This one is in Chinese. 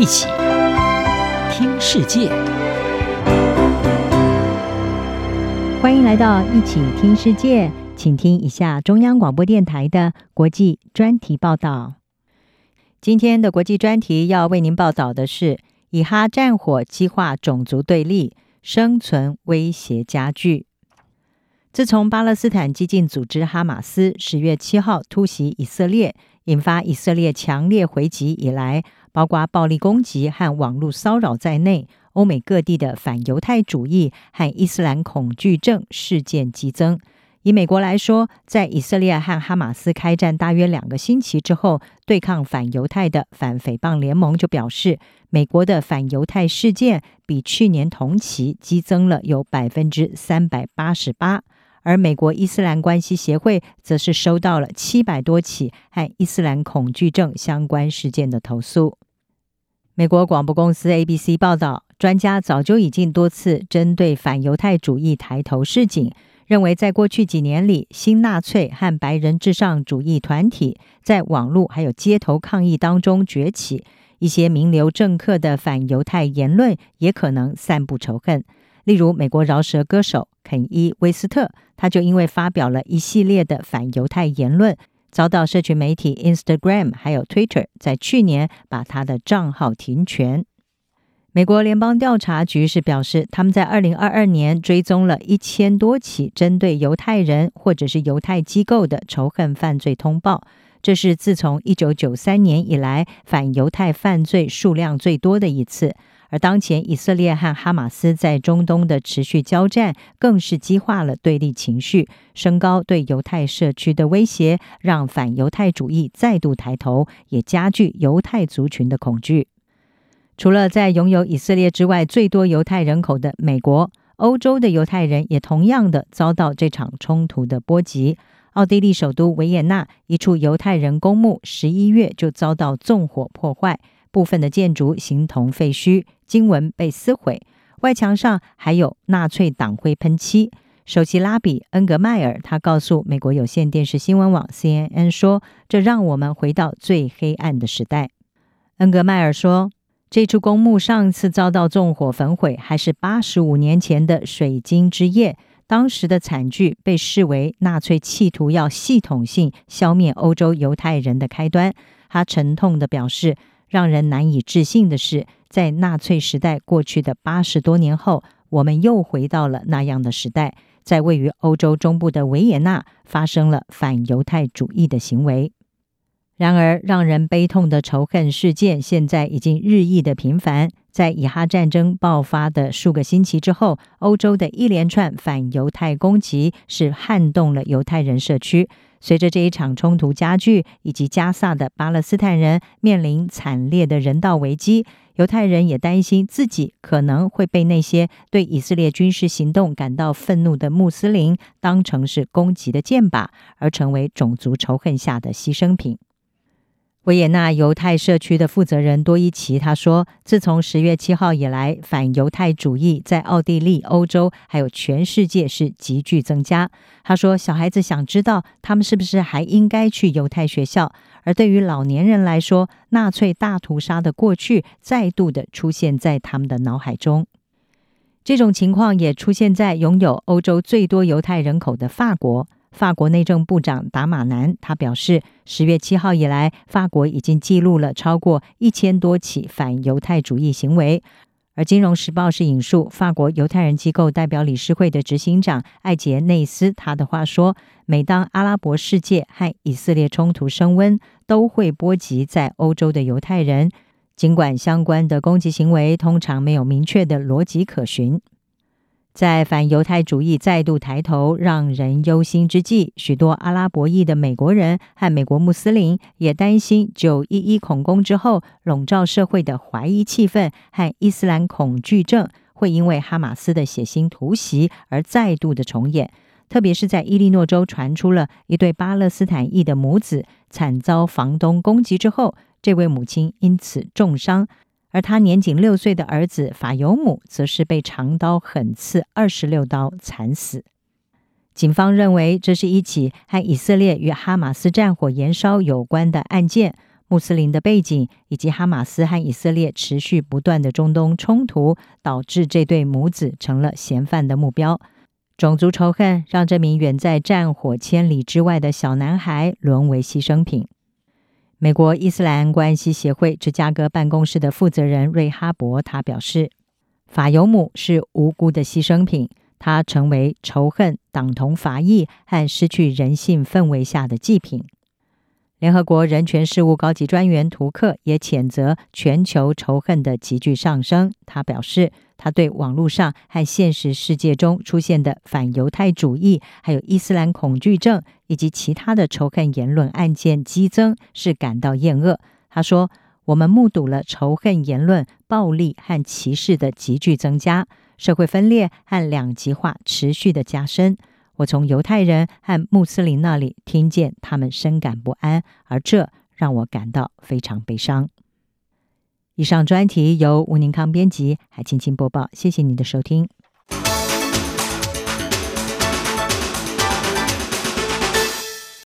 一起听世界，欢迎来到一起听世界，请听一下中央广播电台的国际专题报道。今天的国际专题要为您报道的是：以哈战火激化种族对立，生存威胁加剧。自从巴勒斯坦激进组织哈马斯十月七号突袭以色列，引发以色列强烈回击以来，包括暴力攻击和网络骚扰在内，欧美各地的反犹太主义和伊斯兰恐惧症事件激增。以美国来说，在以色列和哈马斯开战大约两个星期之后，对抗反犹太的反诽谤联盟就表示，美国的反犹太事件比去年同期激增了有百分之三百八十八。而美国伊斯兰关系协会则是收到了七百多起和伊斯兰恐惧症相关事件的投诉。美国广播公司 ABC 报道，专家早就已经多次针对反犹太主义抬头示警，认为在过去几年里，新纳粹和白人至上主义团体在网络还有街头抗议当中崛起，一些名流政客的反犹太言论也可能散布仇恨。例如，美国饶舌歌手肯伊·威斯特，他就因为发表了一系列的反犹太言论，遭到社群媒体 Instagram 还有 Twitter 在去年把他的账号停权。美国联邦调查局是表示，他们在二零二二年追踪了一千多起针对犹太人或者是犹太机构的仇恨犯罪通报，这是自从一九九三年以来反犹太犯罪数量最多的一次。而当前以色列和哈马斯在中东的持续交战，更是激化了对立情绪，升高对犹太社区的威胁，让反犹太主义再度抬头，也加剧犹太族群的恐惧。除了在拥有以色列之外最多犹太人口的美国，欧洲的犹太人也同样的遭到这场冲突的波及。奥地利首都维也纳一处犹太人公墓，十一月就遭到纵火破坏。部分的建筑形同废墟，经文被撕毁，外墙上还有纳粹党徽喷漆。首席拉比恩格迈尔他告诉美国有线电视新闻网 CNN 说：“这让我们回到最黑暗的时代。”恩格迈尔说：“这处公墓上次遭到纵火焚毁，还是八十五年前的水晶之夜。当时的惨剧被视为纳粹企图要系统性消灭欧洲犹太人的开端。”他沉痛地表示。让人难以置信的是，在纳粹时代过去的八十多年后，我们又回到了那样的时代，在位于欧洲中部的维也纳发生了反犹太主义的行为。然而，让人悲痛的仇恨事件现在已经日益的频繁。在以哈战争爆发的数个星期之后，欧洲的一连串反犹太攻击是撼动了犹太人社区。随着这一场冲突加剧，以及加萨的巴勒斯坦人面临惨烈的人道危机，犹太人也担心自己可能会被那些对以色列军事行动感到愤怒的穆斯林当成是攻击的箭靶，而成为种族仇恨下的牺牲品。维也纳犹太社区的负责人多伊奇他说：“自从十月七号以来，反犹太主义在奥地利、欧洲还有全世界是急剧增加。他说，小孩子想知道他们是不是还应该去犹太学校，而对于老年人来说，纳粹大屠杀的过去再度的出现在他们的脑海中。这种情况也出现在拥有欧洲最多犹太人口的法国。”法国内政部长达马南他表示，十月七号以来，法国已经记录了超过一千多起反犹太主义行为。而《金融时报》是引述法国犹太人机构代表理事会的执行长艾杰内斯他的话说：“每当阿拉伯世界和以色列冲突升温，都会波及在欧洲的犹太人，尽管相关的攻击行为通常没有明确的逻辑可循。”在反犹太主义再度抬头、让人忧心之际，许多阿拉伯裔的美国人和美国穆斯林也担心九一一恐攻之后笼罩社会的怀疑气氛和伊斯兰恐惧症会因为哈马斯的血腥突袭而再度的重演。特别是在伊利诺州传出了一对巴勒斯坦裔的母子惨遭房东攻击之后，这位母亲因此重伤。而他年仅六岁的儿子法尤姆则是被长刀狠刺二十六刀惨死。警方认为这是一起和以色列与哈马斯战火延烧有关的案件。穆斯林的背景，以及哈马斯和以色列持续不断的中东冲突，导致这对母子成了嫌犯的目标。种族仇恨让这名远在战火千里之外的小男孩沦为牺牲品。美国伊斯兰关系协会芝加哥办公室的负责人瑞哈伯他表示：“法尤姆是无辜的牺牲品，他成为仇恨、党同伐异和失去人性氛围下的祭品。”联合国人权事务高级专员图克也谴责全球仇恨的急剧上升。他表示，他对网络上和现实世界中出现的反犹太主义、还有伊斯兰恐惧症以及其他的仇恨言论案件激增是感到厌恶。他说：“我们目睹了仇恨言论、暴力和歧视的急剧增加，社会分裂和两极化持续的加深。”我从犹太人和穆斯林那里听见他们深感不安，而这让我感到非常悲伤。以上专题由吴宁康编辑，还青青播报。谢谢你的收听。